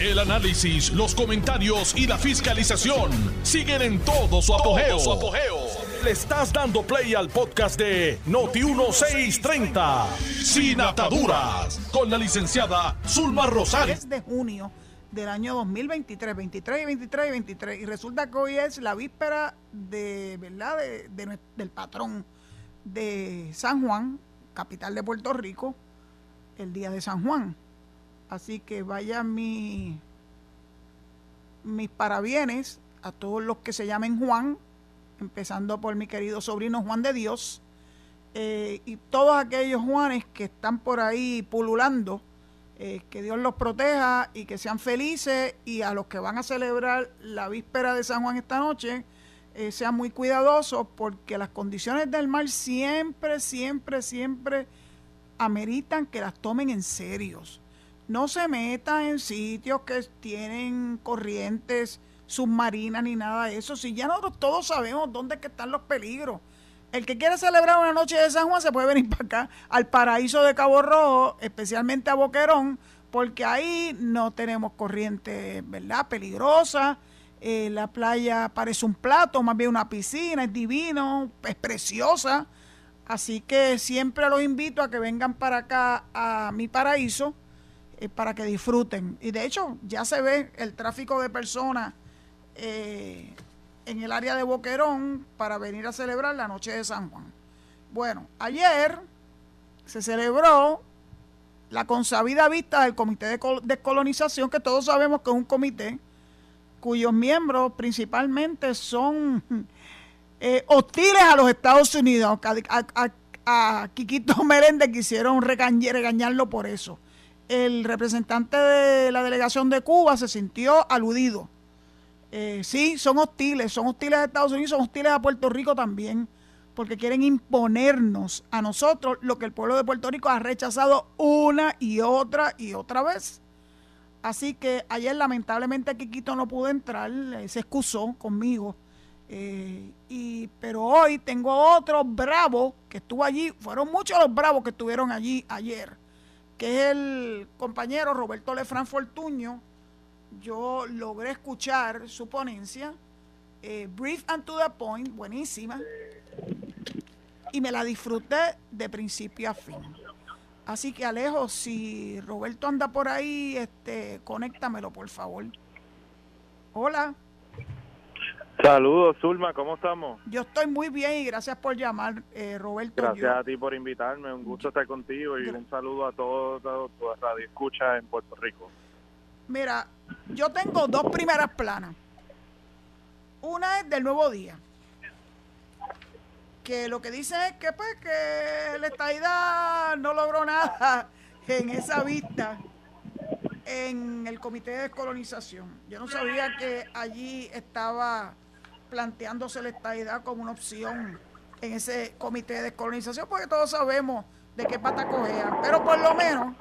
El análisis, los comentarios y la fiscalización siguen en todo su apogeo. Le estás dando play al podcast de Noti1630, Sin Ataduras, con la licenciada Zulma Rosario. Es de junio del año 2023, 23 y 23 y 23. Y resulta que hoy es la víspera de, ¿verdad? De, del patrón de San Juan, capital de Puerto Rico, el día de San Juan. Así que vaya mi, mis parabienes a todos los que se llamen Juan, empezando por mi querido sobrino Juan de Dios, eh, y todos aquellos Juanes que están por ahí pululando, eh, que Dios los proteja y que sean felices, y a los que van a celebrar la víspera de San Juan esta noche, eh, sean muy cuidadosos, porque las condiciones del mar siempre, siempre, siempre ameritan que las tomen en serios no se metan en sitios que tienen corrientes submarinas ni nada de eso. Si ya nosotros todos sabemos dónde están los peligros. El que quiere celebrar una noche de San Juan se puede venir para acá, al paraíso de Cabo Rojo, especialmente a Boquerón, porque ahí no tenemos corriente, ¿verdad? Peligrosa. Eh, la playa parece un plato, más bien una piscina, es divino, es preciosa. Así que siempre los invito a que vengan para acá a mi paraíso para que disfruten. Y de hecho, ya se ve el tráfico de personas eh, en el área de Boquerón para venir a celebrar la noche de San Juan. Bueno, ayer se celebró la consabida vista del Comité de Descolonización, que todos sabemos que es un comité cuyos miembros principalmente son eh, hostiles a los Estados Unidos. A, a, Quiquito Merende quisieron regañarlo por eso el representante de la delegación de Cuba se sintió aludido. Eh, sí, son hostiles, son hostiles a Estados Unidos, son hostiles a Puerto Rico también, porque quieren imponernos a nosotros lo que el pueblo de Puerto Rico ha rechazado una y otra y otra vez. Así que ayer lamentablemente Quiquito no pudo entrar, eh, se excusó conmigo. Eh, y, pero hoy tengo otro bravo que estuvo allí, fueron muchos los bravos que estuvieron allí ayer que es el compañero Roberto Lefran Fortuño, yo logré escuchar su ponencia, eh, brief and to the point, buenísima, y me la disfruté de principio a fin. Así que Alejo, si Roberto anda por ahí, este, conéctamelo, por favor. Hola. Saludos, Zulma, ¿cómo estamos? Yo estoy muy bien y gracias por llamar, eh, Roberto. Gracias a ti por invitarme, un gusto estar contigo y un saludo a todos todo, toda Radio Escucha en Puerto Rico. Mira, yo tengo dos primeras planas. Una es del Nuevo Día, que lo que dice es que pues que la estadidad no logró nada en esa vista en el Comité de Descolonización. Yo no sabía que allí estaba planteándose la estadidad como una opción en ese comité de descolonización, porque todos sabemos de qué pata cojean. Pero por lo menos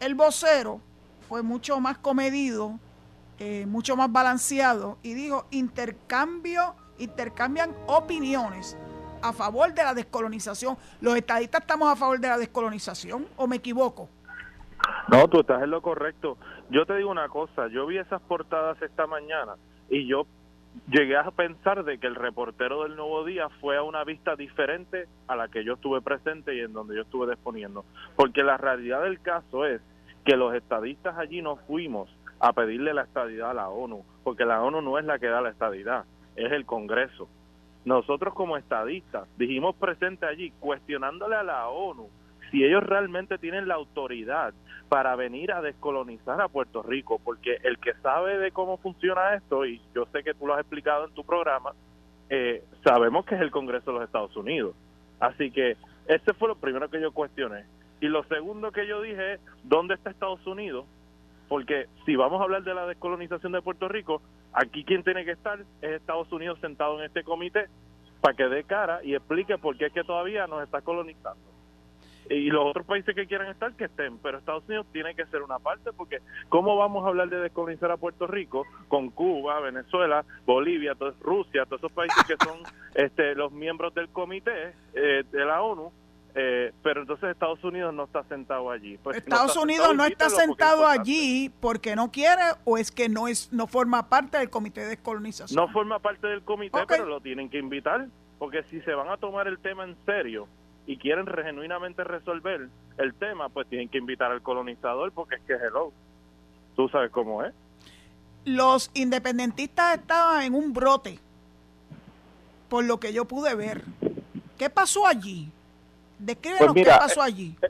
el vocero fue mucho más comedido, eh, mucho más balanceado y dijo intercambio, intercambian opiniones a favor de la descolonización. ¿Los estadistas estamos a favor de la descolonización o me equivoco? No, tú estás en lo correcto. Yo te digo una cosa, yo vi esas portadas esta mañana y yo llegué a pensar de que el reportero del Nuevo Día fue a una vista diferente a la que yo estuve presente y en donde yo estuve disponiendo. Porque la realidad del caso es que los estadistas allí no fuimos a pedirle la estadidad a la ONU, porque la ONU no es la que da la estadidad, es el Congreso. Nosotros como estadistas dijimos presente allí cuestionándole a la ONU si ellos realmente tienen la autoridad para venir a descolonizar a Puerto Rico, porque el que sabe de cómo funciona esto, y yo sé que tú lo has explicado en tu programa, eh, sabemos que es el Congreso de los Estados Unidos. Así que ese fue lo primero que yo cuestioné. Y lo segundo que yo dije ¿dónde está Estados Unidos? Porque si vamos a hablar de la descolonización de Puerto Rico, aquí quien tiene que estar es Estados Unidos sentado en este comité para que dé cara y explique por qué es que todavía nos está colonizando y los otros países que quieran estar, que estén, pero Estados Unidos tiene que ser una parte porque ¿cómo vamos a hablar de descolonizar a Puerto Rico con Cuba, Venezuela, Bolivia, Rusia, todos esos países que son este, los miembros del comité eh, de la ONU? Eh, pero entonces Estados Unidos no está sentado allí. Pues Estados Unidos no está sentado allí porque no quiere o es que no es no forma parte del comité de descolonización. No forma parte del comité, pero lo tienen que invitar porque si se van a tomar el tema en serio y quieren genuinamente resolver el tema, pues tienen que invitar al colonizador porque es que hello. Tú sabes cómo es. Los independentistas estaban en un brote, por lo que yo pude ver. ¿Qué pasó allí? Descríbenos pues qué pasó allí. Eh,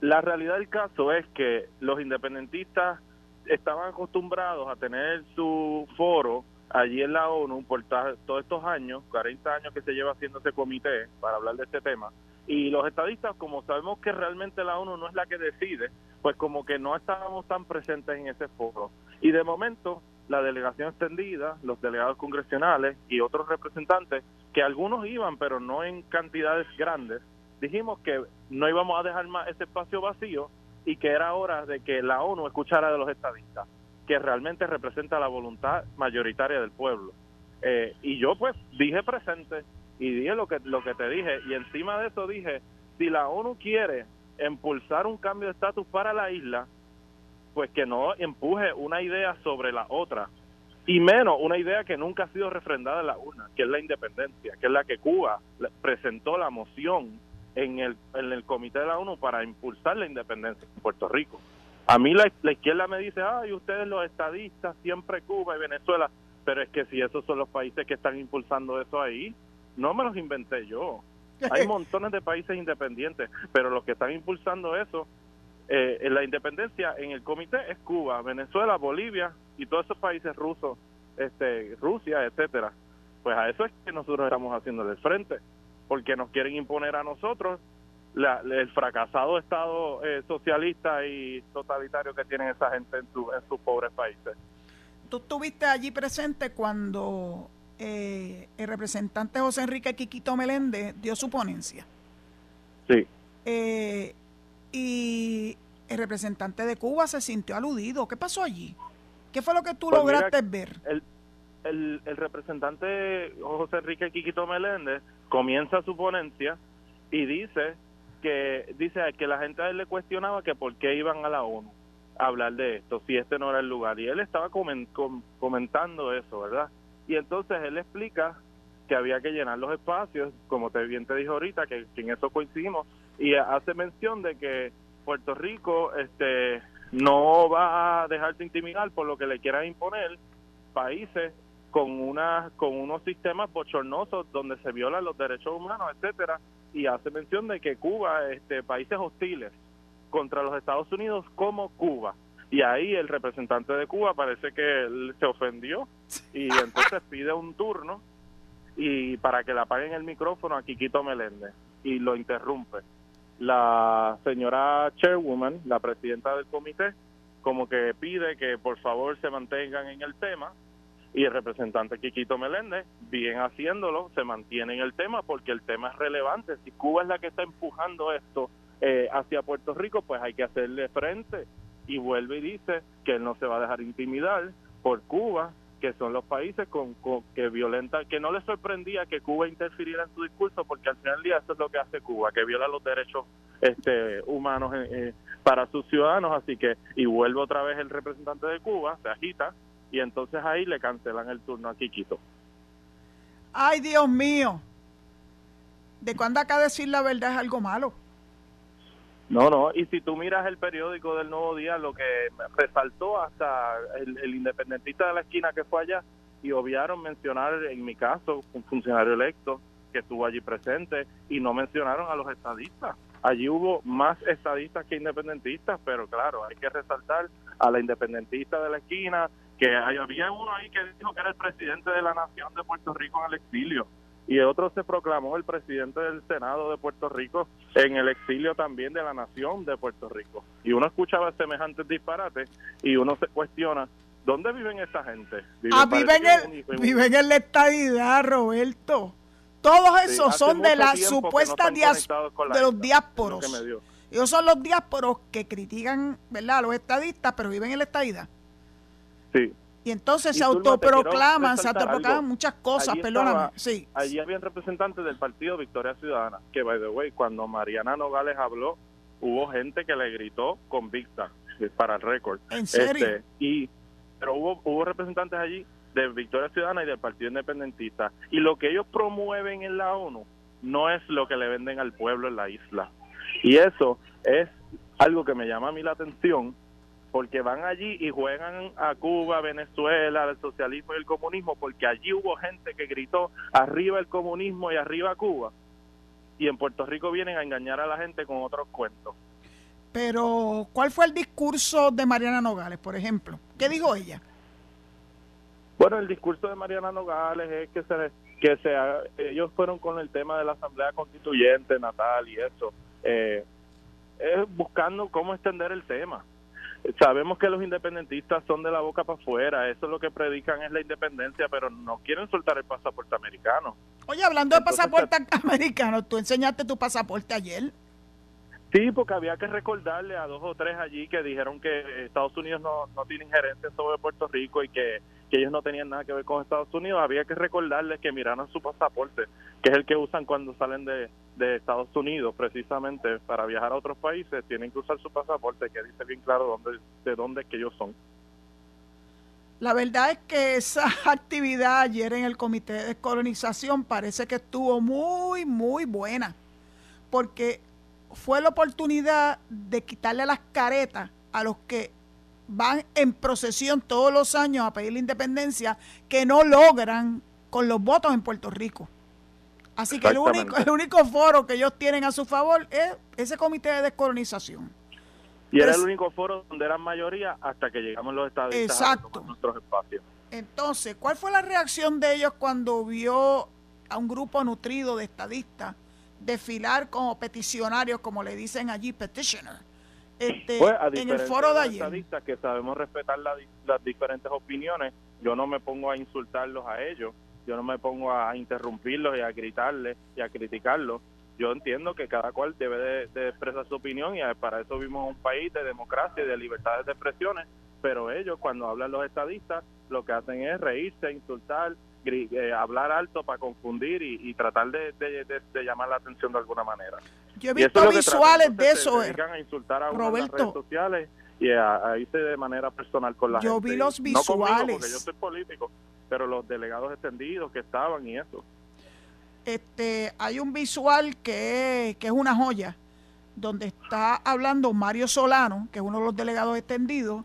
la realidad del caso es que los independentistas estaban acostumbrados a tener su foro allí en la ONU por todos estos años, 40 años que se lleva haciendo ese comité para hablar de este tema. Y los estadistas, como sabemos que realmente la ONU no es la que decide, pues como que no estábamos tan presentes en ese foro. Y de momento, la delegación extendida, los delegados congresionales y otros representantes, que algunos iban, pero no en cantidades grandes, dijimos que no íbamos a dejar más ese espacio vacío y que era hora de que la ONU escuchara de los estadistas, que realmente representa la voluntad mayoritaria del pueblo. Eh, y yo pues dije presente y dije lo que, lo que te dije y encima de eso dije, si la ONU quiere impulsar un cambio de estatus para la isla, pues que no empuje una idea sobre la otra, y menos una idea que nunca ha sido refrendada en la urna, que es la independencia, que es la que Cuba presentó la moción en el, en el comité de la ONU para impulsar la independencia en Puerto Rico. A mí la, la izquierda me dice, ay, ustedes los estadistas, siempre Cuba y Venezuela, pero es que si esos son los países que están impulsando eso ahí, no me los inventé yo. Hay montones de países independientes, pero los que están impulsando eso, eh, en la independencia en el comité es Cuba, Venezuela, Bolivia y todos esos países rusos, este, Rusia, etcétera. Pues a eso es que nosotros estamos haciendo el frente, porque nos quieren imponer a nosotros el fracasado Estado eh, socialista y totalitario que tienen esa gente en, su, en sus pobres países. Tú estuviste allí presente cuando eh, el representante José Enrique Quiquito Meléndez dio su ponencia. Sí. Eh, y el representante de Cuba se sintió aludido. ¿Qué pasó allí? ¿Qué fue lo que tú pues lograste ver? El, el, el, representante José Enrique Quiquito Meléndez comienza su ponencia y dice que dice que la gente a él le cuestionaba que por qué iban a la ONU a hablar de esto, si este no era el lugar. Y él estaba comentando eso, ¿verdad? Y entonces él explica que había que llenar los espacios, como te bien te dijo ahorita, que, en eso coincidimos, y hace mención de que Puerto Rico este no va a dejarse intimidar por lo que le quieran imponer países con una con unos sistemas bochornosos donde se violan los derechos humanos, etcétera, y hace mención de que Cuba, este países hostiles contra los Estados Unidos como Cuba, y ahí el representante de Cuba parece que se ofendió y entonces pide un turno y para que le apaguen el micrófono a Quiquito Meléndez y lo interrumpe. La señora chairwoman, la presidenta del comité, como que pide que por favor se mantengan en el tema y el representante Quiquito Meléndez, bien haciéndolo, se mantiene en el tema porque el tema es relevante. Si Cuba es la que está empujando esto eh, hacia Puerto Rico, pues hay que hacerle frente y vuelve y dice que él no se va a dejar intimidar por Cuba, que son los países con, que violenta, que no le sorprendía que Cuba interfiriera en su discurso, porque al final del día eso es lo que hace Cuba, que viola los derechos este, humanos eh, eh, para sus ciudadanos, así que, y vuelve otra vez el representante de Cuba, se agita, y entonces ahí le cancelan el turno a Quiquito. Ay, Dios mío, de cuándo acá decir la verdad es algo malo. No, no, y si tú miras el periódico del Nuevo Día, lo que resaltó hasta el, independentista de la esquina que fue allá, y obviaron mencionar, en mi caso, un funcionario electo que estuvo allí presente, y no mencionaron a los estadistas. Allí hubo más estadistas que independentistas, pero claro, hay que resaltar a la independentista de la esquina, que había uno ahí que dijo que era el presidente de la nación de Puerto Rico en el exilio y otro se proclamó el presidente del Senado de Puerto Rico en el exilio también de la nación de Puerto Rico. Y uno escuchaba semejantes disparates y uno se cuestiona, ¿dónde viven esta gente? ah, viven, en, viven en la estadidad, Roberto. Todos esos son de la supuesta de los diásporos. Ellos son los diásporos que critican, ¿verdad?, a los estadistas, pero viven en la estadidad. Sí, Y entonces se autoproclaman, se autoproclaman muchas cosas, perdóname. sí. Allí habían representantes del partido Victoria Ciudadana, que, by the way, cuando Mariana Nogales habló, hubo gente que le gritó convicta para el récord. ¿En serio? Este, y, pero hubo, hubo representantes allí de Victoria Ciudadana y del Partido Independentista. Y lo que ellos promueven en la ONU no es lo que le venden al pueblo en la isla. Y eso es algo que me llama a mí la atención porque van allí y juegan a Cuba, Venezuela, al socialismo y el comunismo, porque allí hubo gente que gritó arriba el comunismo y arriba Cuba, y en Puerto Rico vienen a engañar a la gente con otros cuentos. Pero, ¿cuál fue el discurso de Mariana Nogales, por ejemplo? ¿Qué dijo ella? Bueno, el discurso de Mariana Nogales es que se que se ellos fueron con el tema de la Asamblea Constituyente Natal y eso, eh, es buscando cómo extender el tema sabemos que los independentistas son de la boca para afuera, eso es lo que predican es la independencia, pero no quieren soltar el pasaporte americano. Oye, hablando de pasaporte americano, ¿tú enseñaste tu pasaporte ayer? Sí, porque había que recordarle a dos o tres allí que dijeron que Estados Unidos no, no tiene injerencia sobre Puerto Rico y que, ellos no tenían nada que ver con Estados Unidos. Había que recordarles que miraran su pasaporte, que es el que usan cuando salen de, de Estados Unidos, precisamente para viajar a otros países, tienen que usar su pasaporte, que dice bien claro de dónde que ellos son. La verdad es que esa actividad ayer en el Comité de Descolonización parece que estuvo muy, muy buena, porque fue la oportunidad de quitarle las caretas a los que van en procesión todos los años a pedir la independencia que no logran con los votos en Puerto Rico. Así que el único, el único foro que ellos tienen a su favor es ese comité de descolonización. Y era el único foro donde eran mayoría hasta que llegamos los estadistas exacto. a nuestros espacios. Entonces, ¿cuál fue la reacción de ellos cuando vio a un grupo nutrido de estadistas desfilar como peticionarios, como le dicen allí, petitioner, este, pues, en el foro de ayer. que sabemos respetar las diferentes opiniones, yo no me pongo a insultarlos a ellos, yo no me pongo a interrumpirlos y a gritarles y a criticarlos. Yo entiendo que cada cual debe de, expresar su opinión y para eso vivimos un país de democracia y de libertades de expresiones, pero ellos cuando hablan los estadistas lo que hacen es reírse, insultar, eh, hablar alto para confundir y, tratar de, llamar la atención de alguna manera. Yo he visto visuales de eso. Se a insultar a Roberto, redes sociales y a, irse de manera personal con la yo gente. Yo vi los visuales. porque yo soy político, pero los delegados extendidos que estaban y eso. Este, hay un visual que, que es una joya, donde está hablando Mario Solano, que es uno de los delegados extendidos,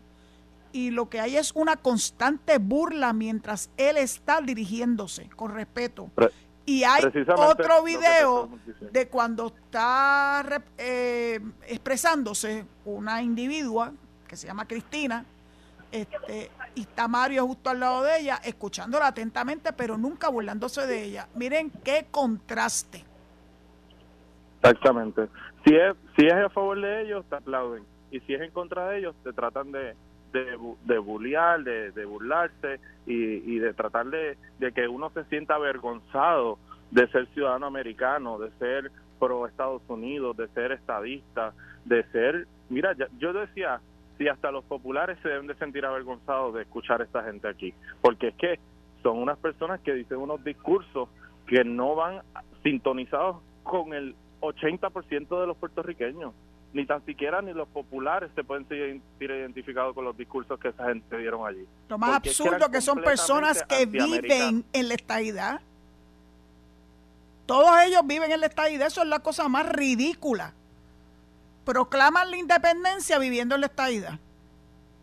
y lo que hay es una constante burla mientras él está dirigiéndose, con respeto. y hay otro video de cuando está eh, expresándose una individua que se llama Cristina, este, y está Mario justo al lado de ella, escuchándola atentamente, pero nunca burlándose de ella. Miren qué contraste. Exactamente. Si es, si es a favor de ellos, te aplauden. Y si es en contra de ellos, te tratan de, de, de bullear, de, burlarse y, de tratar de, que uno se sienta avergonzado de ser ciudadano americano, de ser pro Estados Unidos, de ser estadista, de ser... Mira, yo decía, si hasta los populares se deben de sentir avergonzados de escuchar a esta gente aquí, porque es que son unas personas que dicen unos discursos que no van sintonizados con el 80% de los puertorriqueños ni tan siquiera ni los populares se pueden sentir identificados con los discursos que esa gente dieron allí. Lo más absurdo que son personas que viven en la estadidad. Todos ellos viven en la estadidad, eso es la cosa más ridícula. Proclaman la independencia viviendo en la estadidad.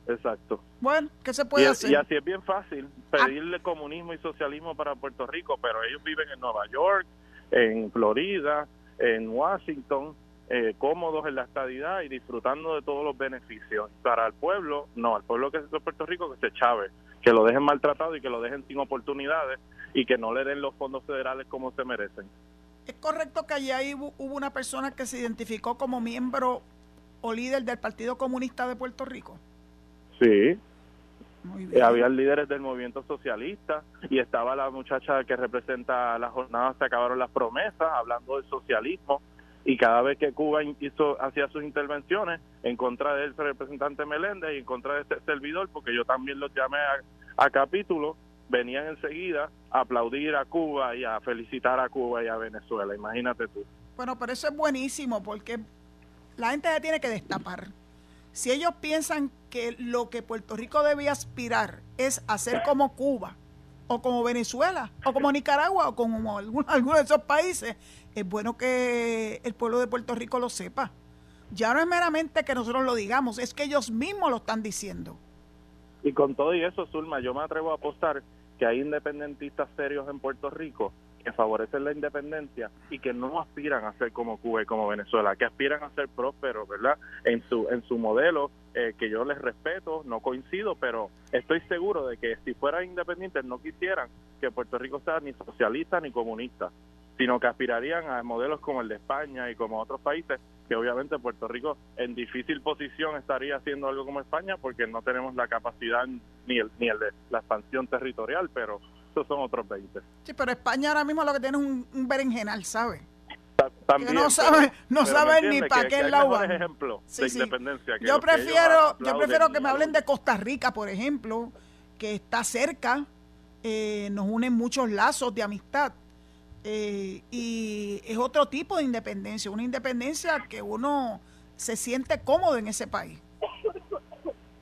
Exacto. Bueno, ¿qué se puede hacer? Y así es bien fácil pedirle comunismo y socialismo para Puerto Rico, pero ellos viven en Nueva York, en Florida, en Washington, eh, cómodos en la estadidad y disfrutando de todos los beneficios. Para el pueblo, no, al pueblo que es de Puerto Rico que se chave, que lo dejen maltratado y que lo dejen sin oportunidades y que no le den los fondos federales como se merecen. ¿Es correcto que allá hubo una persona que se identificó como miembro o líder del Partido Comunista de Puerto Rico? Sí. Eh, había líderes del movimiento socialista y estaba la muchacha que representa la jornada Se acabaron las promesas, hablando del socialismo y cada vez que Cuba hizo hacía sus intervenciones en contra del representante Meléndez y en contra de este servidor, porque yo también los llamé a capítulo, venían enseguida a aplaudir a Cuba y a felicitar a Cuba y a Venezuela. Imagínate tú. Bueno, pero eso es buenísimo porque la gente se tiene que destapar. Si ellos piensan que lo que Puerto Rico debe aspirar es hacer como Cuba, o como Venezuela, o como Nicaragua, o como alguno, de esos países, es bueno que el pueblo de Puerto Rico lo sepa. Ya no es meramente que nosotros lo digamos, es que ellos mismos lo están diciendo. Y con todo y eso, Zulma, yo me atrevo a apostar que hay independentistas serios en Puerto Rico que favorecen la independencia y que no aspiran a ser como Cuba y como Venezuela, que aspiran a ser prósperos, ¿verdad? En su en su modelo eh, que yo les respeto, no coincido, pero estoy seguro de que si fueran independientes no quisieran que Puerto Rico sea ni socialista ni comunista, sino que aspirarían a modelos como el de España y como otros países, que obviamente Puerto Rico en difícil posición estaría haciendo algo como España porque no tenemos la capacidad ni el, ni el de la expansión territorial, pero son otros 20. Sí, pero España ahora mismo lo que tiene es un, berenjenal, ¿sabe? También, no sabe, no ni para qué lado van. ejemplo de independencia. yo prefiero, yo prefiero que me hablen de Costa Rica, por ejemplo, que está cerca, eh, nos unen muchos lazos de amistad. Eh, y es otro tipo de independencia, una independencia que uno se siente cómodo en ese país.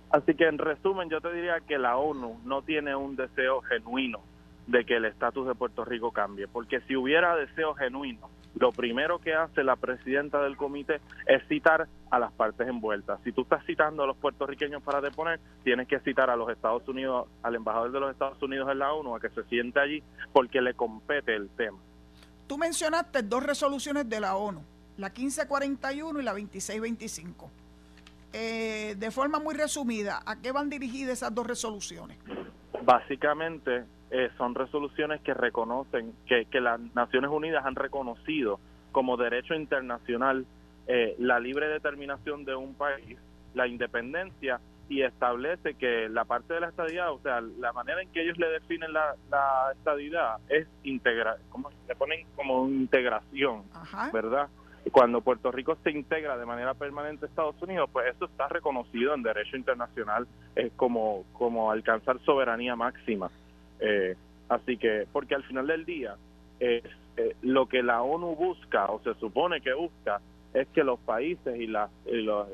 Así que en resumen yo te diría que la ONU no tiene un deseo genuino de que el estatus de Puerto Rico cambie, porque si hubiera deseo genuino, lo primero que hace la presidenta del comité es citar a las partes envueltas. Si tú estás citando a los puertorriqueños para deponer, tienes que citar a los Estados Unidos, al embajador de los Estados Unidos en la ONU, a que se siente allí, porque le compete el tema. Tú mencionaste dos resoluciones de la ONU, la 1541 y la 2625. Eh, de forma muy resumida, ¿a qué van dirigidas esas dos resoluciones? Básicamente eh, son resoluciones que reconocen, que, que las Naciones Unidas han reconocido como derecho internacional eh, la libre determinación de un país, la independencia y establece que la parte de la estadidad, o sea, la manera en que ellos le definen la, la estadidad es integrar, como le ponen como integración, ¿verdad? Cuando Puerto Rico se integra de manera permanente a Estados Unidos, pues eso está reconocido en derecho internacional es como, como alcanzar soberanía máxima. Eh, así que, porque al final del día, eh, lo que la ONU busca, o se supone que busca, es que los países y, los,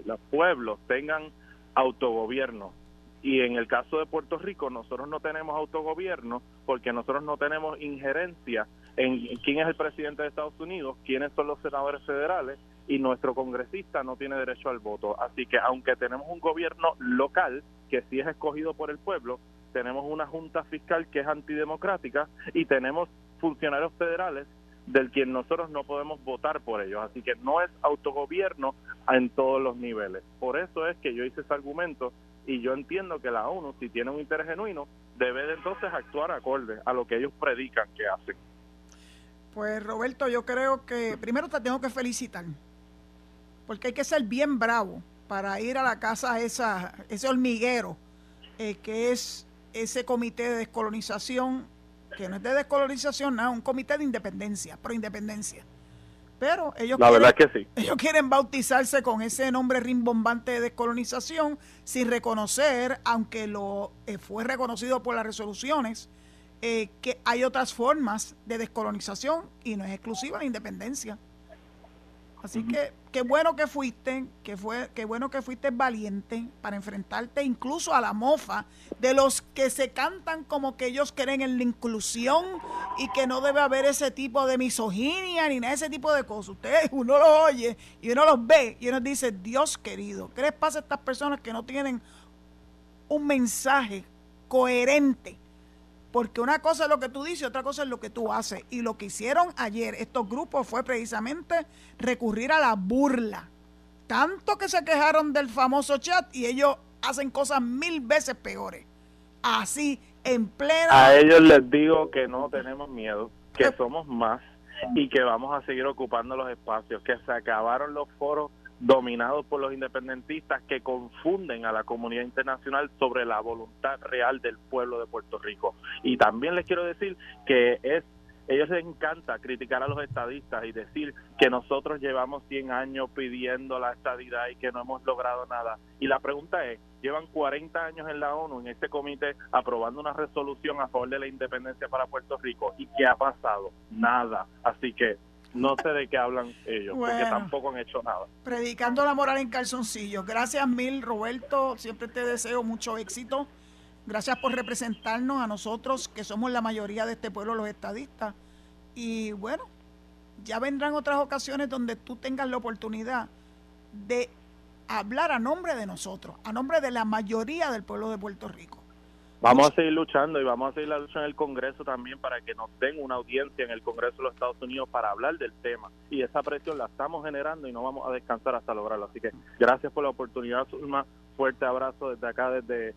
los pueblos tengan autogobierno. Y en el caso de Puerto Rico, nosotros no tenemos autogobierno porque nosotros no tenemos injerencia en quién es el presidente de Estados Unidos, quiénes son los senadores federales y nuestro congresista no tiene derecho al voto. Así que aunque tenemos un gobierno local que sí es escogido por el pueblo, tenemos una junta fiscal que es antidemocrática y tenemos funcionarios federales del quien nosotros no podemos votar por ellos. Así que no es autogobierno en todos los niveles. Por eso es que yo hice ese argumento y yo entiendo que la ONU, si tiene un interés genuino, debe de entonces actuar acorde a lo que ellos predican que hacen. Pues Roberto, yo creo que primero te tengo que felicitar, porque hay que ser bien bravo para ir a la casa esa, ese hormiguero eh, que es ese comité de descolonización, que no es de descolonización, nada, un comité de independencia, pro independencia. Pero ellos, La quieren, que sí. ellos quieren bautizarse con ese nombre rimbombante de descolonización sin reconocer, aunque lo eh, fue reconocido por las resoluciones, eh, que hay otras formas de descolonización y no es exclusiva la independencia. Así que qué bueno que fuiste, que fue, qué bueno que fuiste valiente para enfrentarte incluso a la mofa de los que se cantan como que ellos creen en la inclusión y que no debe haber ese tipo de misoginia ni nada de ese tipo de cosas. Ustedes, uno los oye y uno los ve y uno dice, Dios querido, ¿qué les pasa a estas personas que no tienen un mensaje coherente porque una cosa es lo que tú dices, otra cosa es lo que tú haces. Y lo que hicieron ayer estos grupos fue precisamente recurrir a la burla. Tanto que se quejaron del famoso chat y ellos hacen cosas mil veces peores. Así, en plena... A ellos les digo que no tenemos miedo, que somos más y que vamos a seguir ocupando los espacios, que se acabaron los foros dominados por los independentistas que confunden a la comunidad internacional sobre la voluntad real del pueblo de Puerto Rico. Y también les quiero decir que es ellos les encanta criticar a los estadistas y decir que nosotros llevamos 100 años pidiendo la estadidad y que no hemos logrado nada. Y la pregunta es, llevan 40 años en la ONU, en este comité, aprobando una resolución a favor de la independencia para Puerto Rico. ¿Y qué ha pasado? Nada. Así que no sé de qué hablan ellos, porque tampoco han hecho nada. Predicando la moral en calzoncillos. Gracias mil, Roberto. Siempre te deseo mucho éxito. Gracias por representarnos a nosotros, que somos la mayoría de este pueblo, los estadistas. Y bueno, ya vendrán otras ocasiones donde tú tengas la oportunidad de hablar a nombre de nosotros, a nombre de la mayoría del pueblo de Puerto Rico. Vamos a seguir luchando y vamos a seguir la lucha en el Congreso también para que nos den una audiencia en el Congreso de los Estados Unidos para hablar del tema. Y esa presión la estamos generando y no vamos a descansar hasta lograrlo. Así que gracias por la oportunidad, Un Fuerte abrazo desde acá, desde,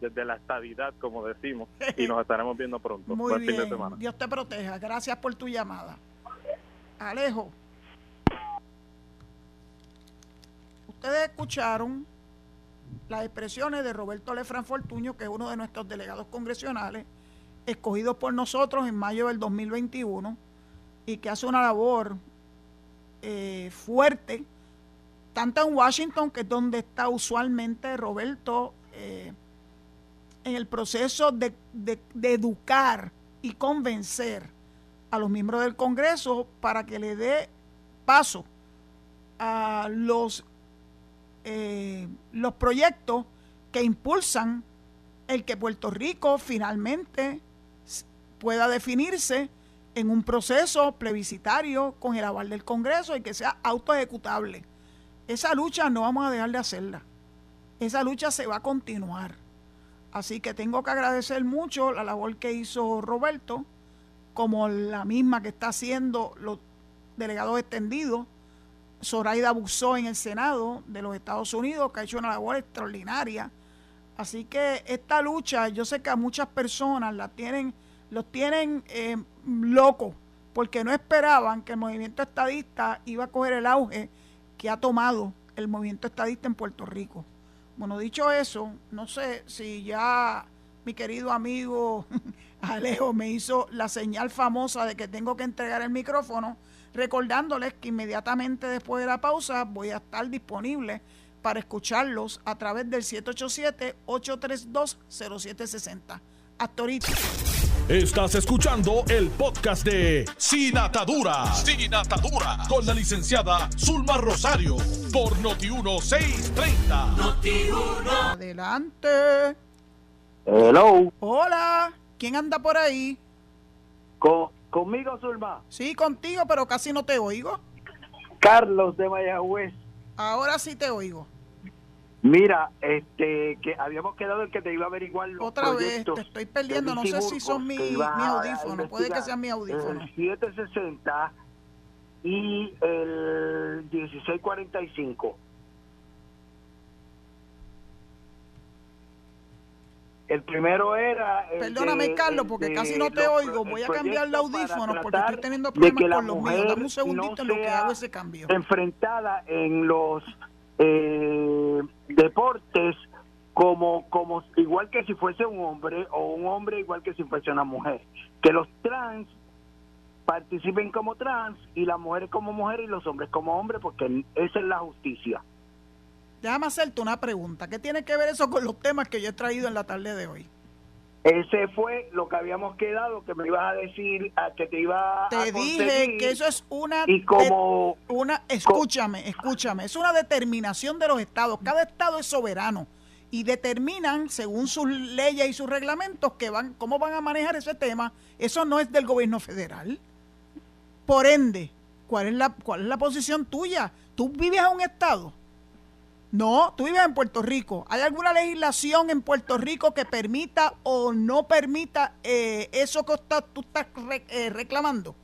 desde la estabilidad, como decimos, y nos estaremos viendo pronto. Muy bien. Dios te proteja. Gracias por tu llamada. Alejo. Ustedes escucharon las expresiones de Roberto Lefran Fortuño, que es uno de nuestros delegados congresionales, escogidos por nosotros en mayo del 2021 y que hace una labor eh, fuerte, tanto en Washington, que es donde está usualmente Roberto, eh, en el proceso de, de educar y convencer a los miembros del Congreso para que le dé paso a los eh, los proyectos que impulsan el que Puerto Rico finalmente pueda definirse en un proceso plebiscitario con el aval del Congreso y que sea autoejecutable. Esa lucha no vamos a dejar de hacerla. Esa lucha se va a continuar. Así que tengo que agradecer mucho la labor que hizo Roberto, como la misma que está haciendo los delegados extendidos Zoraida Busó en el Senado de los Estados Unidos, que ha hecho una labor extraordinaria. Así que esta lucha, yo sé que a muchas personas la tienen, los tienen eh, locos, porque no esperaban que el movimiento estadista iba a coger el auge que ha tomado el movimiento estadista en Puerto Rico. Bueno, dicho eso, no sé si ya mi querido amigo Alejo me hizo la señal famosa de que tengo que entregar el micrófono recordándoles que inmediatamente después de la pausa voy a estar disponible para escucharlos a través del 787-832-0760. Hasta ahorita. Estás escuchando el podcast de Sin Atadura. Sin Atadura. Con la licenciada Zulma Rosario. Por Noti1630. Noti1. Adelante. Hello. Hola. ¿Quién anda por ahí? ¿Conmigo, Zulma? Sí, contigo, pero casi no te oigo. Carlos de Mayagüez. Ahora sí te oigo. Mira, este, que habíamos quedado el que te iba a averiguar los Otra vez, te estoy perdiendo, no sé si son mi, mi audífonos, puede que sean mi audífonos. El 760 y el 1645. El primero era. Perdóname, Carlos, porque casi no te oigo. Voy a cambiar el audífono porque estoy teniendo problemas con los míos. Dame un segundito en lo que hago ese cambio. Enfrentada en los eh, deportes como, como igual que si fuese un hombre o un hombre igual que si fuese una mujer. Que los trans participen como trans y las mujeres como mujeres y los hombres como hombres porque esa es la justicia. Déjame hacerte una pregunta. ¿Qué tiene que ver eso con los temas que yo he traído en la tarde de hoy? Ese fue lo que habíamos quedado, que me ibas a decir, que te iba te a Te dije que eso es una... Y como... una escúchame, escúchame. Es una determinación de los estados. Cada estado es soberano. Y determinan, según sus leyes y sus reglamentos, que van, cómo van a manejar ese tema. Eso no es del gobierno federal. Por ende, ¿cuál es la, cuál es la posición tuya? ¿Tú vives en un estado? No, tú vives en Puerto Rico. ¿Hay alguna legislación en Puerto Rico que permita o no permita eh, eso que tú estás eh, reclamando?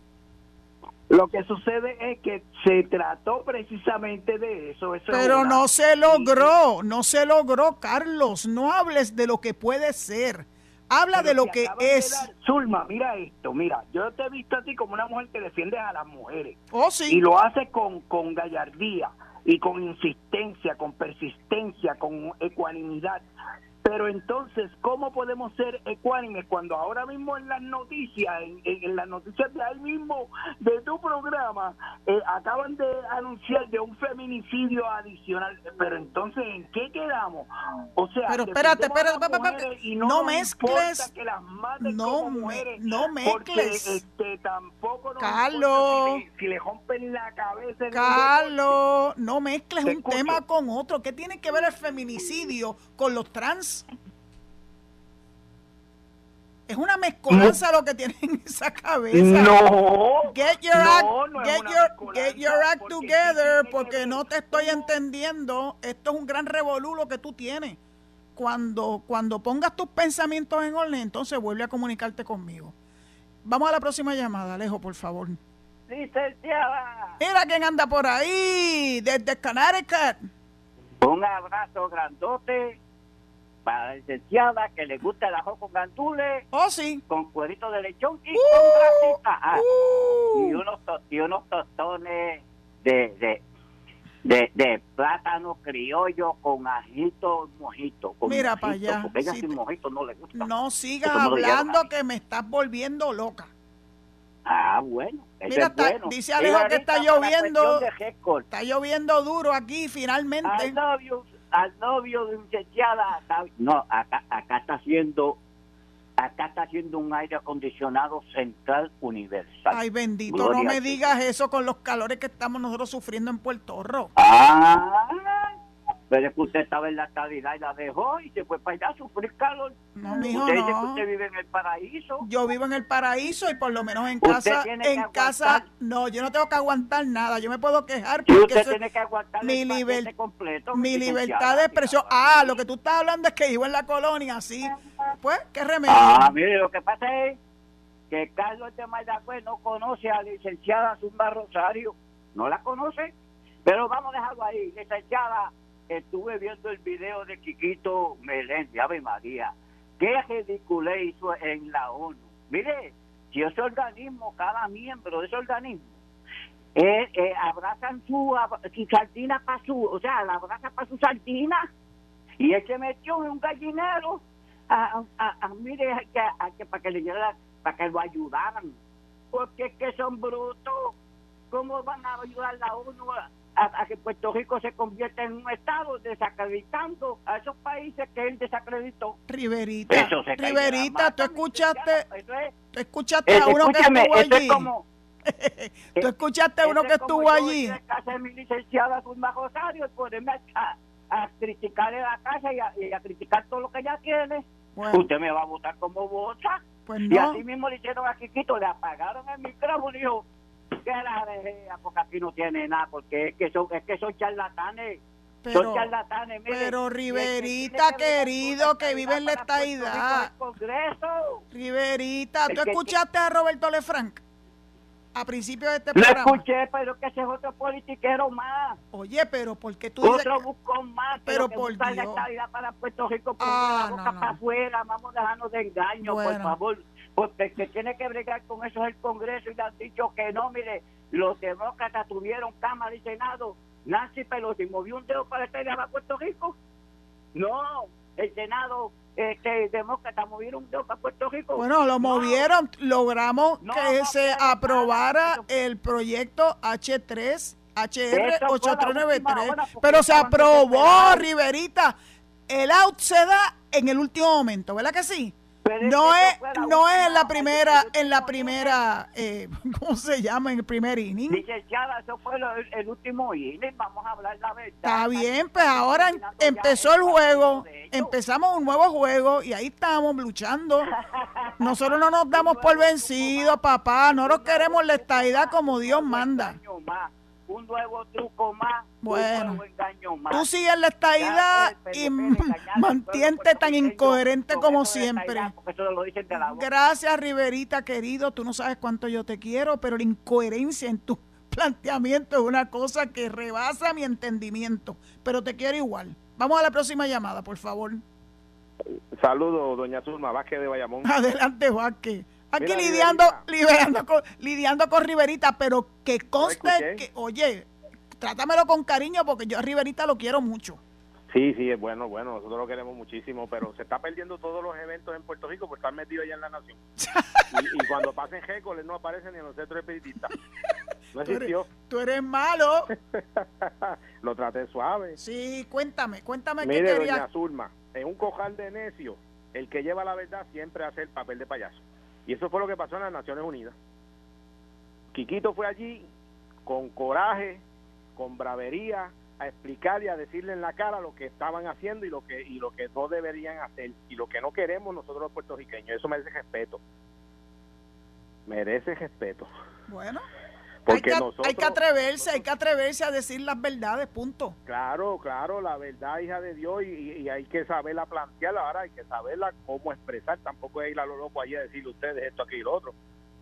Lo que sucede es que se trató precisamente de eso. Pero no se logró, no se logró, Carlos. No hables de lo que puede ser. Habla de lo que es. Zulma, mira esto, mira, yo te he visto a ti como una mujer que defiende a las mujeres. Oh, sí. Y lo hace con, con gallardía y con insistencia, con persistencia, con ecuanimidad. Pero entonces, ¿cómo podemos ser ecuánimes cuando ahora mismo en las noticias, en, las noticias de ahí mismo, de tu programa, eh, acaban de anunciar de un feminicidio adicional? Pero entonces, ¿en qué quedamos? O sea, pero espérate, espérate, espérate, no, no mezcles. Que las no, mujeres, no mezcles. Porque, este, tampoco nos Carlos, si, le, rompen la cabeza. Carlos, no mezcles un tema con otro. ¿Qué tiene que ver el feminicidio con los trans? Es una mezcolanza lo que tienen en esa cabeza. No. Get your act, get your, get your act together, porque no te estoy entendiendo. Esto es un gran revolú que tú tienes. Cuando, cuando pongas tus pensamientos en orden, entonces vuelve a comunicarte conmigo. Vamos a la próxima llamada, Alejo, por favor. Licenciada. Mira quién anda por ahí, desde Connecticut. Un abrazo grandote para la licenciada que le gusta el ajo con gandules. Oh, sí. Con cuerito de lechón y con grasita. Ah, uh. y, unos y unos tostones de, de, de, plátano criollo con ajito mojito. Mira para allá. Porque ella sin mojito no le gusta. No sigas hablando que me estás volviendo loca. Ah, bueno. Mira, está, bueno. dice Alejo que está lloviendo. Está lloviendo duro aquí finalmente al novio de un chechada. No, acá, acá está haciendo acá está haciendo un aire acondicionado central universal. Ay, bendito, no me digas eso con los calores que estamos nosotros sufriendo en Puerto Rico. Ah, pero es que usted estaba en la estabilidad y la dejó y se fue para allá a sufrir calor. No, mijo, usted no. dice que usted vive en el paraíso. Yo vivo en el paraíso y por lo menos en casa, en casa, no, yo no tengo que aguantar nada. Yo me puedo quejar porque usted tiene que aguantar mi, el completo, mi libertad de expresión. Ah, lo que tú estás hablando es que vivo en la colonia, sí. Pues, ¿qué remedio? Ah, mire, lo que pasa es que Carlos de Mayagüez no conoce a la licenciada Zumba Rosario. No la conoce, pero vamos a dejarlo ahí. Licenciada estuve viendo el video de Chiquito Meléndez, Ave María, qué ridículo hizo en la ONU. Mire, si ese organismo, cada miembro de ese organismo, eh, eh, abrazan su, su sardina para su, o sea, la abraza para su sardina, y él se metió en un gallinero, a, a, mire, que, para que le para que lo ayudaran, porque es que son brutos, ¿cómo van a ayudar la ONU a, que Puerto Rico se convierta en un estado desacreditando a esos países que él desacreditó. Riverita, Riverita, tú escuchaste, tú escuchaste a uno que estuvo allí. tú escuchaste a uno que estuvo allí. En casa de mi licenciada Zulma Rosario y ponerme a, a, criticarle la casa y a, y a, criticar todo lo que ella tiene. Usted me va a votar como vota. Pues y así mismo le hicieron a Quiquito, le apagaron el micrófono y dijo, que la dejé porque aquí no tiene nada, porque es que son, es que son charlatanes. Pero, son charlatanes, pero Riverita, querido, que vive en la estadidad. Riverita, ¿tú escuchaste a Roberto Lefranc? a principio de este programa. Lo escuché, pero que ese es otro politiquero más. Oye, pero ¿por qué tú dices Otro más, pero, por Dios. la estabilidad para Puerto Rico, ah, la boca para afuera, vamos a dejarnos de engaño, por favor. Porque que tiene que bregar con eso es el Congreso y le han dicho que no, mire, los demócratas tuvieron Cámara y Senado. Nancy Pelosi movió un dedo para estar a Puerto Rico. No, el Senado este, demócrata movieron un dedo para Puerto Rico. Bueno, lo movieron, logramos que se aprobara el proyecto H3, HR 8393, pero se aprobó, Riverita. El out se da en el último momento, ¿verdad que sí? No es, no es en la primera, en la primera, eh, ¿cómo se llama? En el primer inning. Licenciada, eso fue el, último inning, vamos a hablar la verdad. Está bien, pues ahora empezó el juego, empezamos un nuevo juego y ahí estamos luchando. Nosotros no nos damos por vencidos, papá, no nos queremos la estadidad como Dios manda un nuevo truco más, bueno, un nuevo engaño más. Tú sigues la estadidad y mantente tan incoherente como siempre. Gracias, Riverita, querido. Tú no sabes cuánto yo te quiero, pero la incoherencia en tu planteamiento es una cosa que rebasa mi entendimiento. Pero te quiero igual. Vamos a la próxima llamada, por favor. Saludos, doña Zulma Vázquez de Bayamón. Adelante, Vázquez. Aquí lidiando, lidiando, con, lidiando con Riverita, pero que conste que, oye, trátamelo con cariño porque yo a Riverita lo quiero mucho. Sí, sí, es bueno, bueno, nosotros lo queremos muchísimo, pero se está perdiendo todos los eventos en Puerto Rico por estar metido allá en la nación. y, cuando pasen récords no aparecen ni en los centros espiritistas. No existió. Tú eres, malo. lo traté suave. Sí, cuéntame, cuéntame Mire, qué querías. doña Zulma, en un cojal de necio, el que lleva la verdad siempre hace el papel de payaso. Y eso fue lo que pasó en las Naciones Unidas. Quiquito fue allí con coraje, con bravería, a explicar y a decirle en la cara lo que estaban haciendo y lo que y lo que no deberían hacer y lo que no queremos nosotros los puertorriqueños. Eso merece respeto. Merece respeto. Bueno, porque hay, que, hay que atreverse, hay que atreverse a decir las verdades, punto. Claro, claro, la verdad, hija de Dios, y, hay que saberla plantear, ahora hay que saberla cómo expresar, tampoco es ir a lo loco allí a decirle a ustedes esto, aquí y lo otro.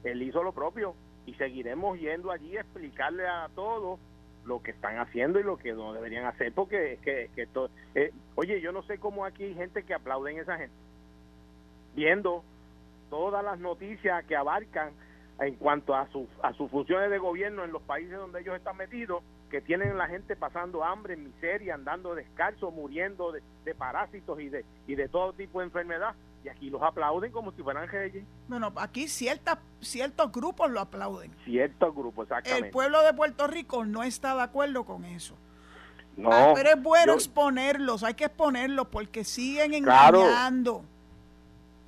Él hizo lo propio y seguiremos yendo allí a explicarle a todos lo que están haciendo y lo que no deberían hacer, porque es que, que eh, oye, yo no sé cómo aquí hay gente que aplauden a esa gente, viendo todas las noticias que abarcan en cuanto a, su, a sus funciones de gobierno en los países donde ellos están metidos, que tienen la gente pasando hambre, miseria, andando descalzo, muriendo de, de parásitos y de, y de todo tipo de enfermedad y aquí los aplauden como si fueran reyes. Bueno, aquí ciertas, ciertos grupos lo aplauden. Ciertos grupos, exactamente. El pueblo de Puerto Rico no está de acuerdo con eso. No, ah, pero es bueno exponerlos, hay que exponerlos porque siguen engañando.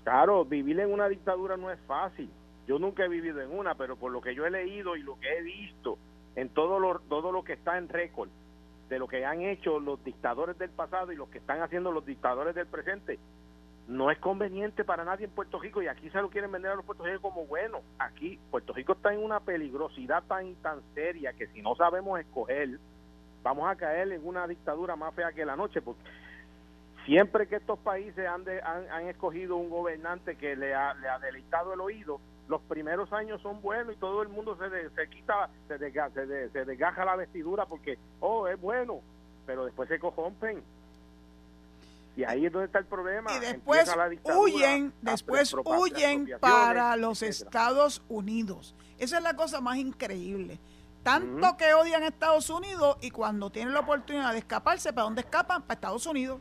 Claro, vivir en una dictadura no es fácil. Yo nunca he vivido en una, pero por lo que yo he leído y lo que he visto en todo lo, todo lo que está en récord de lo que han hecho los dictadores del pasado y lo que están haciendo los dictadores del presente, no es conveniente para nadie en Puerto Rico y aquí se lo quieren vender a los puertorriqueños como bueno. Aquí Puerto Rico está en una peligrosidad tan tan seria que si no sabemos escoger, vamos a caer en una dictadura más fea que la noche porque siempre que estos países han, han, escogido un gobernante que le ha, le ha deleitado el oído, los primeros años son buenos y todo el mundo se, se quita, se, se, se desgaja la vestidura porque, oh, es bueno, pero después se corrompen y ahí es donde está el problema. Y después huyen, después huyen para los Estados Unidos. Esa es la cosa más increíble. Tanto que odian a Estados Unidos y cuando tienen la oportunidad de escaparse, ¿para dónde escapan? Para Estados Unidos.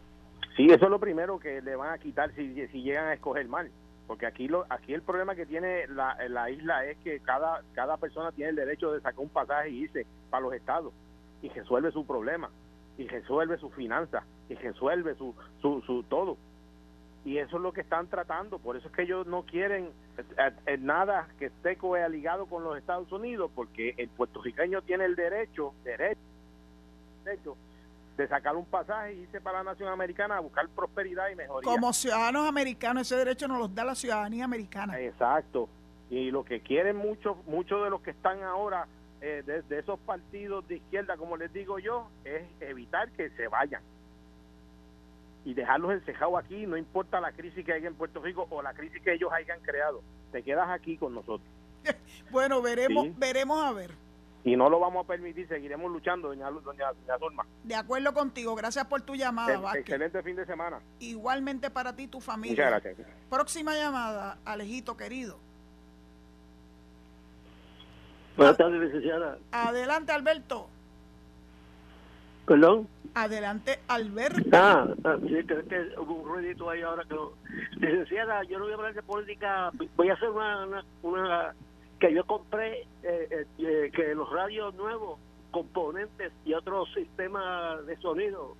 Sí, eso es lo primero que le van a quitar si, si llegan a escoger mal. Porque aquí lo, aquí el problema que tiene la, la isla es que cada, cada persona tiene el derecho de sacar un pasaje y irse para los estados y resuelve su problema y resuelve sus finanzas y resuelve su, su, su todo. Y eso es lo que están tratando. Por eso es que ellos no quieren eh, eh, nada que esté coaligado con los Estados Unidos, porque el puertorriqueño tiene el derecho, derecho, derecho de sacar un pasaje y irse para la nación americana a buscar prosperidad y mejoría. Como ciudadanos americanos, ese derecho nos los da la ciudadanía americana. Exacto. Y lo que quieren muchos muchos de los que están ahora eh, de, esos partidos de izquierda, como les digo yo, es evitar que se vayan y dejarlos encejados aquí, no importa la crisis que hay en Puerto Rico o la crisis que ellos hayan creado, te quedas aquí con nosotros. bueno, veremos, veremos a ver. Y no lo vamos a permitir, seguiremos luchando, doña, doña, doña De acuerdo contigo, gracias por tu llamada. excelente fin de semana. Igualmente para ti y tu familia. Muchas gracias. Próxima llamada, Alejito querido. Buenas tardes, licenciada. Adelante, Alberto. ¿Perdón? Adelante, Alberto. Ah, ah sí, que, que hubo un ruidito ahí ahora que Licenciada, yo no voy a hablar de política, voy a hacer una, una, que yo compré, eh, eh, eh, que los radios nuevos, componentes y otros sistemas de sonido,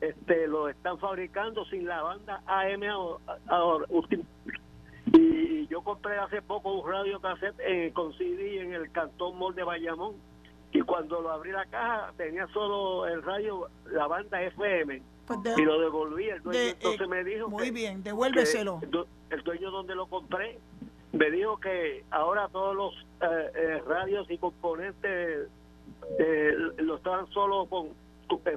este, lo están fabricando sin la banda AM ahora, y yo compré hace poco un radio cassette eh, con CD en el Cantón Mall de Bayamón. Y cuando lo abrí la caja, tenía solo el radio, la banda FM. Pues y lo devolví. El dueño entonces me dijo. Muy bien, devuélveselo. el dueño donde lo compré me dijo que ahora todos los eh, eh, radios y componentes lo estaban solo con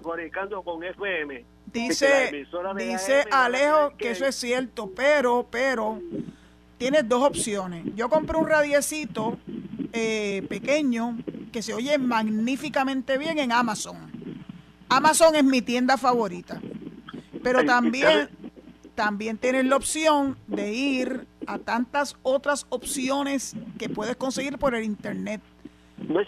fabricando con FM. Dice, dice Alejo que eso es cierto, pero, pero tienes dos opciones. Yo compré un radiecito eh, pequeño que se oye magníficamente bien en Amazon. Amazon es mi tienda favorita. Pero también, también tienes la opción de ir a tantas otras opciones que puedes conseguir por el internet. No,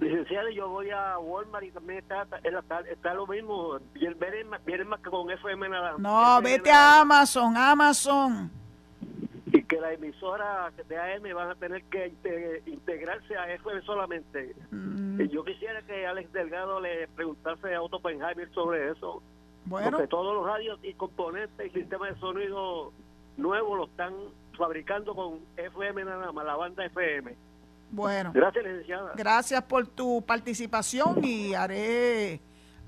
licenciada, yo voy a Walmart y también está, está, está lo mismo. Viene más, viene más que con FM nada. No, vete a Amazon, Amazon. Y que la emisora de AM van a tener que inte- integrarse a FM solamente. Mm, Y yo quisiera que Alex Delgado le preguntase a Otto Oppenheimer sobre eso. bueno, Porque todos los radios y componentes y sistemas de sonido nuevos lo están fabricando con FM nada más, la banda FM. bueno. Gracias, licenciada. Gracias por tu participación y haré,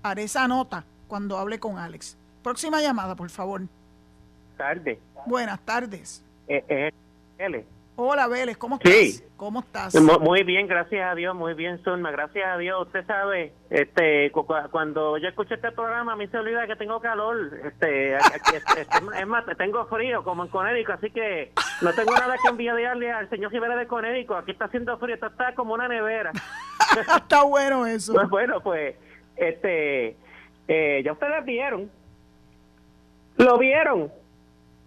haré esa nota cuando hable con Alex. Próxima llamada, por favor. tarde. Buenas tardes. Eh, eh, L. Hola, Vélez, ¿cómo estás? Sí. ¿Cómo estás? Mu- Muy bien, gracias a Dios, muy bien, Zulma, gracias a Dios. Usted sabe, este, cu- cu- cuando yo escucho este programa, a mí se olvida que tengo calor, este, aquí- este, este, es más, tengo frío, como en Conérico, así que no tengo nada que envidiarle al señor Rivera de Conérico. Aquí está haciendo frío, está como una nevera. Está bueno eso. Pues bueno, pues, este, eh, ya ustedes vieron, lo vieron,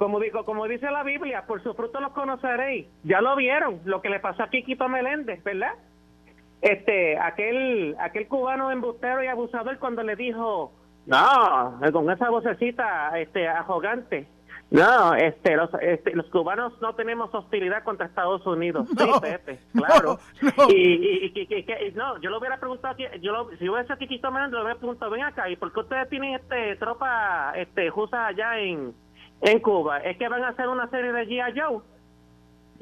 como digo, como dice la Biblia, por sus frutos los conoceréis. Ya lo vieron, lo que le pasó a Quiquito Meléndez, ¿verdad? Este, aquel, aquel cubano embustero y abusador cuando le dijo, no, con esa vocecita, este, arrogante. No, este, los, este, los cubanos no tenemos hostilidad contra Estados Unidos. No, sí, Pepe, claro. no, no. Y, y, y, y- no, yo lo hubiera preguntado, yo lo, si hubiese aquí Quito Meléndez, lo hubiera preguntado, ven acá, ¿y por qué ustedes tienen este tropa este jusa allá en, en Cuba? ¿Es que van a hacer una serie de G.I. Joe?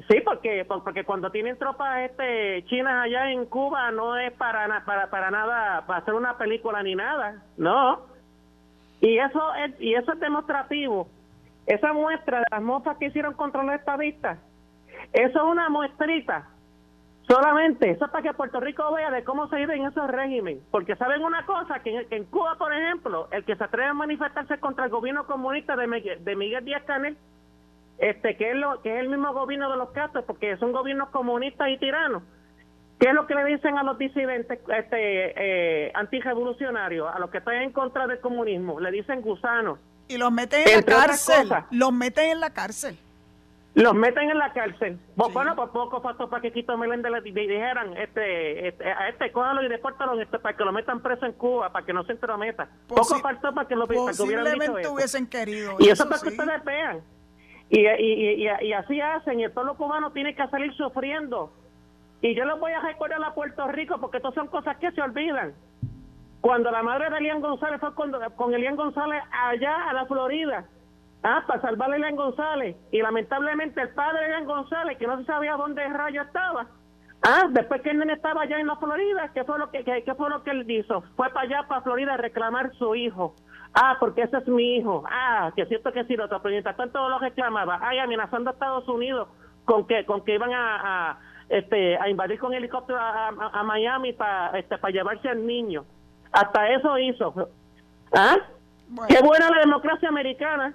Sí, porque por- porque cuando tienen tropas este chinas allá en Cuba no es para para para nada para hacer una película ni nada, no. Y eso es y eso es demostrativo. Esa muestra de las mofas que hicieron contra los estadistas, eso es una muestrita. Solamente, eso es para que Puerto Rico vea de cómo se vive en esos regímenes. Porque saben una cosa, que en, que en Cuba, por ejemplo, el que se atreve a manifestarse contra el gobierno comunista de Miguel, de Miguel Díaz Canel, este que es, lo, que es el mismo gobierno de los Castro, porque son gobiernos comunistas y tiranos. ¿Qué es lo que le dicen a los disidentes este, eh, antirrevolucionarios, a los que están en contra del comunismo? Le dicen gusanos. Y los meten en la Entre cárcel. Los meten en la cárcel. Los meten en la cárcel. Sí. Bueno, pues poco faltó para que Quito Meléndez le di- dijeran, este, este, a este, cójalo y depórtalo este, para que lo metan preso en Cuba, para que no se entrometa. Poco faltó para que, lo, para que hubieran dicho Posiblemente eso. hubiesen querido. Y eso, para que ustedes vean. Y, y, y, y- y así hacen, y el pueblo cubano tiene que salir sufriendo. Y yo les voy a recordar a Puerto Rico, porque estas son cosas que se olvidan. Cuando la madre de Elian González fue con, con Elian González allá a la Florida, ah, para salvar a Elian González, y lamentablemente el padre de Elian González, que no se sabía dónde rayo estaba, ah, después que el nene estaba allá en la Florida, ¿qué fue lo que, qué, qué fue lo que él hizo? Fue para allá, para Florida, a reclamar su hijo. Ah, porque ese es mi hijo. Ah, que cierto que sí, lo otro. Pero mientras tanto lo reclamaba. Ay, amenazando a Estados Unidos con que con que iban a, a, este a invadir con helicóptero a, a- a Miami para este para llevarse al niño. Hasta eso hizo. ¿Ah? Bueno. Qué buena la democracia americana.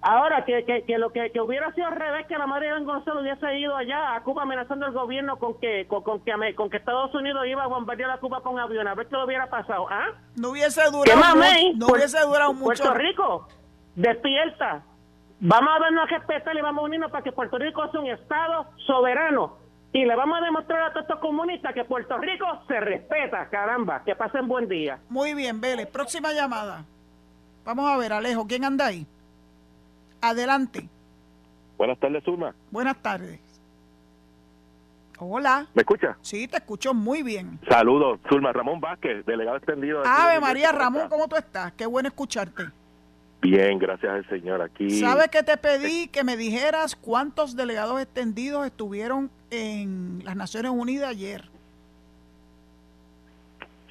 Ahora, que, que, que lo que, que hubiera sido al revés, que la madre de Gonzalo hubiese ido allá a Cuba amenazando al gobierno con que con, con que con que Estados Unidos iba a bombardear a Cuba con aviones, a ver qué le hubiera pasado. ¿Ah? No hubiese ¿Qué durado, mu- no Puer- hubiese durado mucho. Puerto Rico, despierta. Vamos a vernos a respetar y vamos a unirnos para que Puerto Rico sea un Estado soberano. Y le vamos a demostrar a todos estos comunistas que Puerto Rico se respeta, caramba. Que pasen buen día. Muy bien, Vélez. Próxima llamada. Vamos a ver, Alejo, ¿quién anda ahí? Adelante. Buenas tardes, Zulma. Buenas tardes. Hola. ¿Me escucha? Sí, te escucho muy bien. Saludos, Zulma. Ramón Vázquez, delegado extendido. de Ave María ¿cómo Ramón? ¿cómo tú estás? Qué bueno escucharte. Bien, gracias al Señor. Aquí. ¿Sabes que te pedí que me dijeras cuántos delegados extendidos estuvieron en las Naciones Unidas ayer?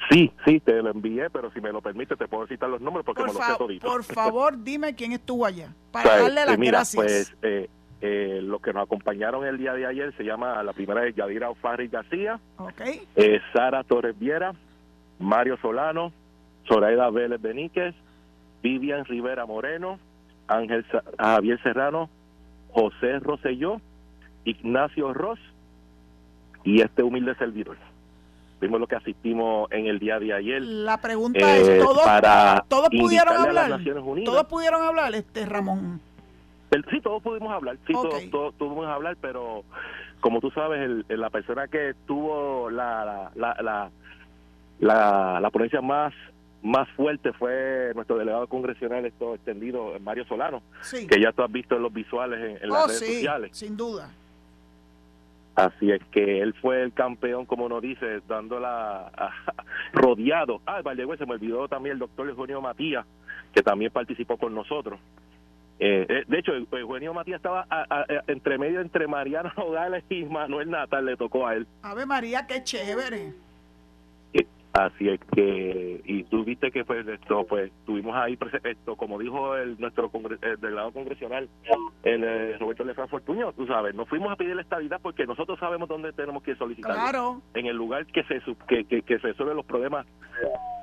Sí, sí, te lo envié, pero si me lo permite, te puedo citar los nombres porque Por, me los sé todito. por favor, dime quién estuvo allá, O para sea, darle las mira, gracias. Pues eh, eh, los que nos acompañaron el día de ayer se llama, la primera es Yadira Ofarri García, ¿Ok? eh, Sara Torres Viera, Mario Solano, Zoraida Vélez Beníquez, Vivian Rivera Moreno, Ángel Sa- Javier Serrano, José Rosselló, Ignacio Ross y este humilde servidor. Vimos lo que asistimos en el día de ayer. La pregunta eh, es, ¿todos, para todos pudieron las hablar? ¿Todos pudieron hablar, este Ramón? El- sí, todos pudimos hablar, sí, Ok. todos, todos pudimos hablar, pero como tú sabes, el- el- la persona que tuvo la, la, la, la, la, la ponencia más más fuerte fue nuestro delegado congresional esto extendido, Mario Solano, Sí. que ya tú has visto en los visuales en, en las Oh, redes sí, sociales. sin duda. Así es que él fue el campeón, como nos dice, dándola rodeado. Ah, vale, güey, se me olvidó también el doctor Eugenio Matías, que también participó con nosotros. Eh, eh, de hecho, Eu- Eugenio Matías estaba a- a- a- entre medio entre Mariano Nogales y Manuel Natal, le tocó a él. Ave María, qué chévere. Así es que, y tú viste que pues esto, pues tuvimos ahí, esto como dijo el nuestro congre- el delegado congresional, el eh, Roberto Lefranc Fortuño, tú sabes, nos fuimos a pedir la estabilidad porque nosotros sabemos dónde tenemos que solicitar. Claro. En el lugar que se que, que, que se resuelven los problemas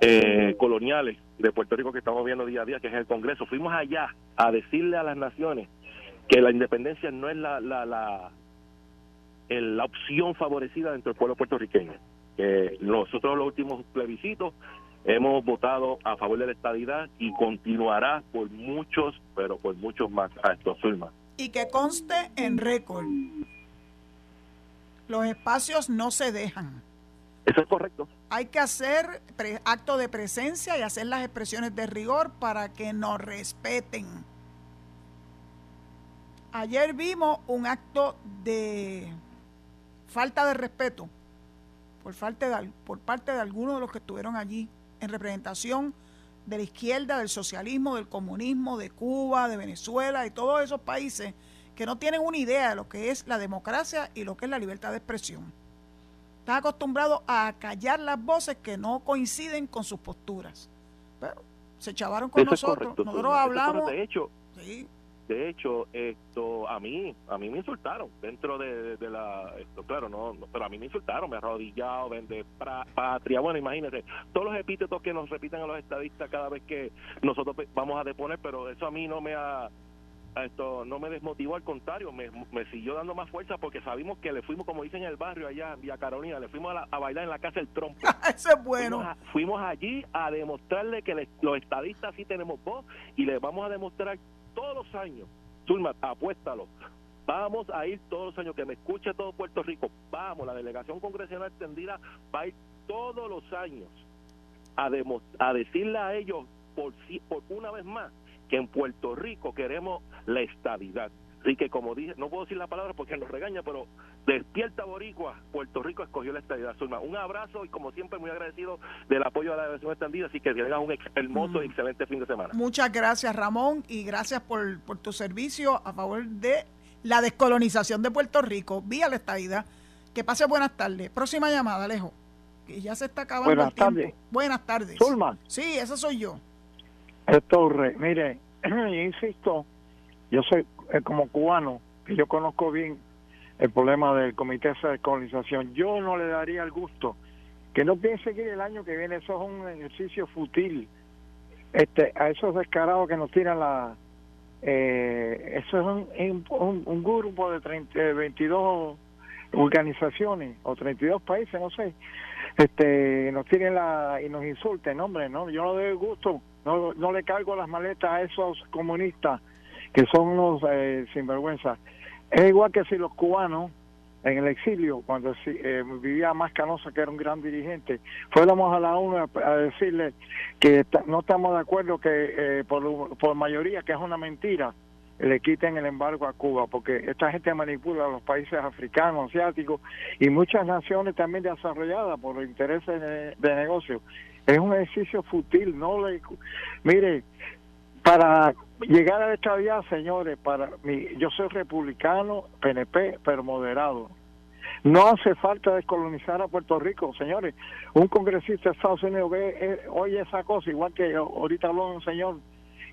eh, coloniales de Puerto Rico que estamos viendo día a día, que es el Congreso. Fuimos allá a decirle a las naciones que la independencia no es la, la, la, el- la opción favorecida dentro del pueblo puertorriqueño. Que nosotros los últimos plebiscitos hemos votado a favor de la estadidad y continuará por muchos, pero por muchos más a estos Zulma. Y que conste en récord. Los espacios no se dejan. Eso es correcto. Hay que hacer acto de presencia y hacer las expresiones de rigor para que nos respeten. Ayer vimos un acto de falta de respeto por, falta de por parte de algunos de los que estuvieron allí en representación de la izquierda, del socialismo, del comunismo, de Cuba, de Venezuela y todos esos países que no tienen una idea de lo que es la democracia y lo que es la libertad de expresión. Están acostumbrados a callar las voces que no coinciden con sus posturas. Pero se chavaron con Eso nosotros. correcto. nosotros hablamos. De hecho, Sí, De hecho, esto a mí, a mí me insultaron dentro de, de la, esto claro, no, no, pero a mí me insultaron, me arrodillado, vende pra- patria, bueno, imagínate, todos los epítetos que nos repiten a los estadistas cada vez que nosotros vamos a deponer, pero eso a mí no me ha, a esto no me desmotivó, al contrario, me, me siguió dando más fuerza porque sabimos que le fuimos, como dicen en el barrio allá en Villa Carolina, le fuimos a, la- a bailar en la casa del trompo. eso es bueno. Fuimos, a- fuimos allí a demostrarle que le- los estadistas sí tenemos voz y les vamos a demostrar todos los años. Zulma, apuéstalo. Vamos a ir todos los años, que me escuche todo Puerto Rico. Vamos, la delegación congresional extendida va a ir todos los años a, a decirle a ellos por, por una vez más que en Puerto Rico queremos la estabilidad. Así que como dije, no puedo decir la palabra porque nos regaña, pero despierta Boricua, Puerto Rico escogió la estabilidad. Zulma, un abrazo y como siempre muy agradecido del apoyo a la delegación extendida, así que tengas un hermoso y excelente fin de semana. Muchas gracias, Ramón, y gracias por, por tu servicio a favor de la descolonización de Puerto Rico vía la estadidad. Que pase buenas tardes. Próxima llamada, Alejo. Que ya se está acabando Buenas el tiempo. tardes. Buenas tardes. Zulma. Sí, esa soy yo. Torre, mire, insisto, yo soy eh, como cubano, que yo conozco bien el problema del Comité de Descolonización. Yo no le daría el gusto que no piense que el año que viene eso es un ejercicio fútil. Este, a esos descarados que nos tiran la. Eh, eso es un, un, un grupo de 30, eh, 22 organizaciones o 32 países, no sé, este, nos tiren la y nos insulten, hombre, no, yo no doy gusto, no, no le cargo las maletas a esos comunistas que son unos eh, sinvergüenza. Es igual que si los cubanos en el exilio, cuando eh, vivía más Canosa, que era un gran dirigente, fuéramos a la ONU a, decirle que no estamos de acuerdo que eh, por, mayoría, que es una mentira, le quiten el embargo a Cuba, porque esta gente manipula a los países africanos, asiáticos y muchas naciones también desarrolladas por intereses de, de negocio. Es un ejercicio fútil, no le... Mire, para llegar a la estabilidad, señores, para mí, yo soy republicano, PNP, pero moderado. No hace falta descolonizar a Puerto Rico, señores. Un congresista de Estados Unidos ve, eh, oye esa cosa, igual que ahorita habló un señor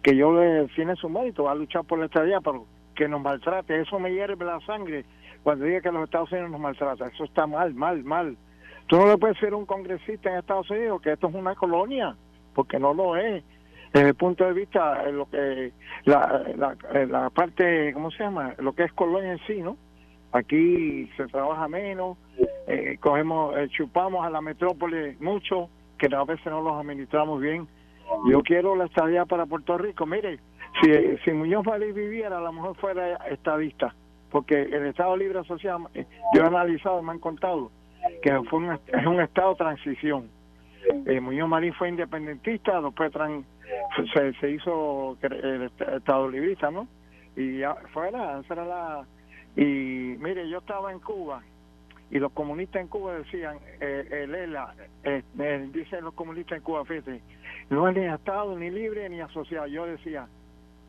que yo le tiene su mérito, va a luchar por la estabilidad, pero que nos maltrate, eso me hierve la sangre cuando diga que los Estados Unidos nos maltrata. Eso está mal, mal, mal. Tú no le puedes decir a un congresista en Estados Unidos que esto es una colonia, porque no lo es desde el punto de vista de lo que la, la, la parte cómo se llama lo que es colonia en sí no aquí se trabaja menos eh, cogemos eh, chupamos a la metrópoli mucho que a veces no los administramos bien. Yo quiero la estabilidad para Puerto Rico. Mire Si, si Muñoz Marín viviera, a lo mejor fuera estadista, porque el Estado Libre Asociado, eh, yo he analizado, me han contado, que fue un, es un Estado transición. Eh, Muñoz Marín fue independentista, después se, se hizo el Estado Librista, ¿no? Y fuera, era la... Y mire, yo estaba en Cuba y los comunistas en Cuba decían, eh, el ELA, eh, eh, dicen los comunistas en Cuba, fíjate, no es ni Estado, ni libre, ni asociado. Yo decía,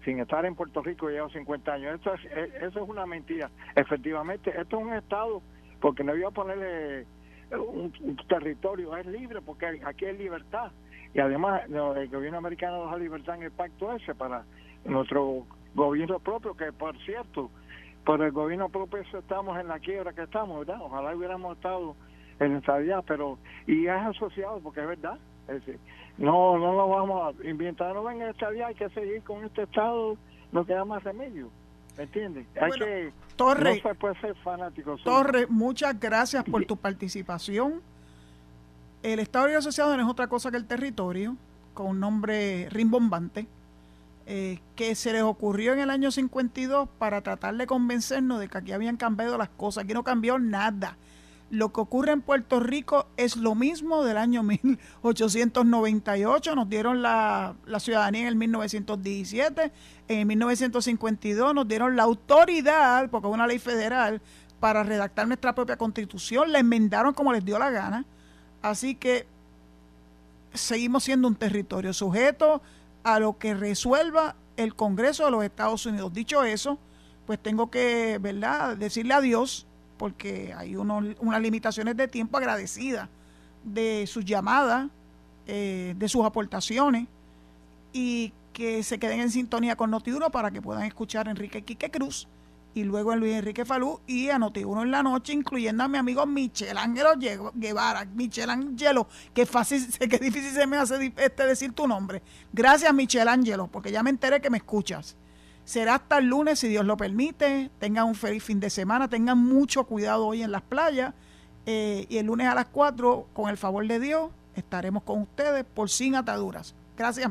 sin estar en Puerto Rico llevo 50 años, esto es, eh, eso es una mentira. Efectivamente, esto es un Estado, porque no iba a ponerle un, un territorio, es libre, porque aquí hay libertad. Y además, el gobierno americano da libertad en el pacto ese para nuestro gobierno propio, que por cierto, por el gobierno propio estamos en la quiebra que estamos, ¿verdad? Ojalá hubiéramos estado en estabilidad, pero y es asociado porque es verdad. Es decir, no no lo vamos a inventar, no venga estabilidad, hay que seguir con este estado, no queda más remedio. ¿Me entiendes? Hay Bueno, que Torre, no se puede ser fanático. solo. Torre, muchas gracias por tu participación. El Estado Libre Asociado no es otra cosa que el territorio, con un nombre rimbombante, eh, que se les ocurrió en el año 52 para tratar de convencernos de que aquí habían cambiado las cosas. Aquí no cambió nada. Lo que ocurre en Puerto Rico es lo mismo del año 1898. Nos dieron la, la ciudadanía en el 1917. En el 1952 nos dieron la autoridad, porque es una ley federal, para redactar nuestra propia constitución. La enmendaron como les dio la gana. Así que seguimos siendo un territorio sujeto a lo que resuelva el Congreso de los Estados Unidos. Dicho eso, pues tengo que, ¿verdad?, decirle adiós, porque hay unas limitaciones de tiempo agradecida de sus llamadas, eh, de sus aportaciones, y que se queden en sintonía con Notiuno para que puedan escuchar a Enrique Quique Cruz y luego a Luis Enrique Falú y a Notiuno en la noche, incluyendo a mi amigo Michel Ángelo Guevara. Michel Ángelo, que fácil, que difícil se me hace este decir tu nombre. Gracias, Michel Ángelo, porque ya me enteré que me escuchas. Será hasta el lunes, si Dios lo permite. Tengan un feliz fin de semana. Tengan mucho cuidado hoy en las playas. Eh, y el lunes a las 4, con el favor de Dios, estaremos con ustedes por sin ataduras. Gracias.